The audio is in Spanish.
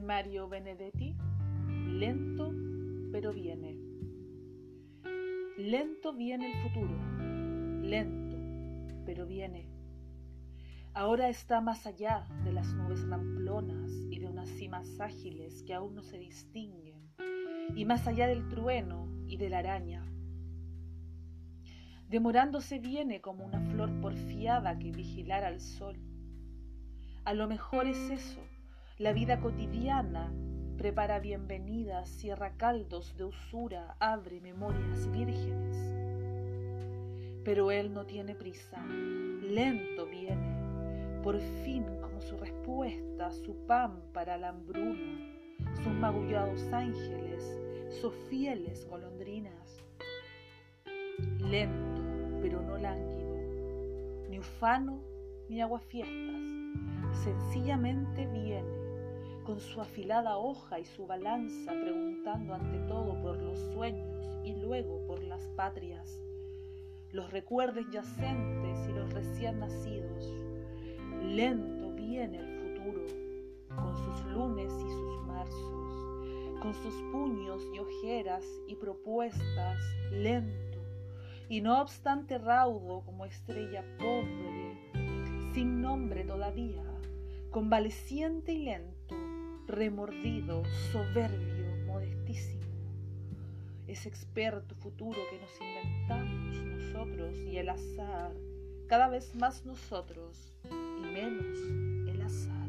Mario Benedetti, lento pero viene. Lento viene el futuro, lento pero viene. Ahora está más allá de las nubes ramplonas y de unas cimas ágiles que aún no se distinguen, y más allá del trueno y de la araña. Demorándose viene como una flor porfiada que vigilara al sol. A lo mejor es eso, la vida cotidiana prepara bienvenidas, cierra caldos de usura, abre memorias vírgenes. Pero él no tiene prisa, lento viene, por fin como su respuesta, su pan para la hambruna, sus magullados ángeles, sus fieles golondrinas. Lento, pero no lánguido, ni ufano ni aguafiestas, sencillamente viene con su afilada hoja y su balanza, preguntando ante todo por los sueños y luego por las patrias, los recuerdos yacentes y los recién nacidos. Lento viene el futuro, con sus lunes y sus marzos, con sus puños y ojeras y propuestas, lento, y no obstante raudo como estrella pobre, sin nombre todavía, convaleciente y lento, remordido, soberbio, modestísimo. Ese experto futuro que nos inventamos nosotros y el azar, cada vez más nosotros y menos el azar.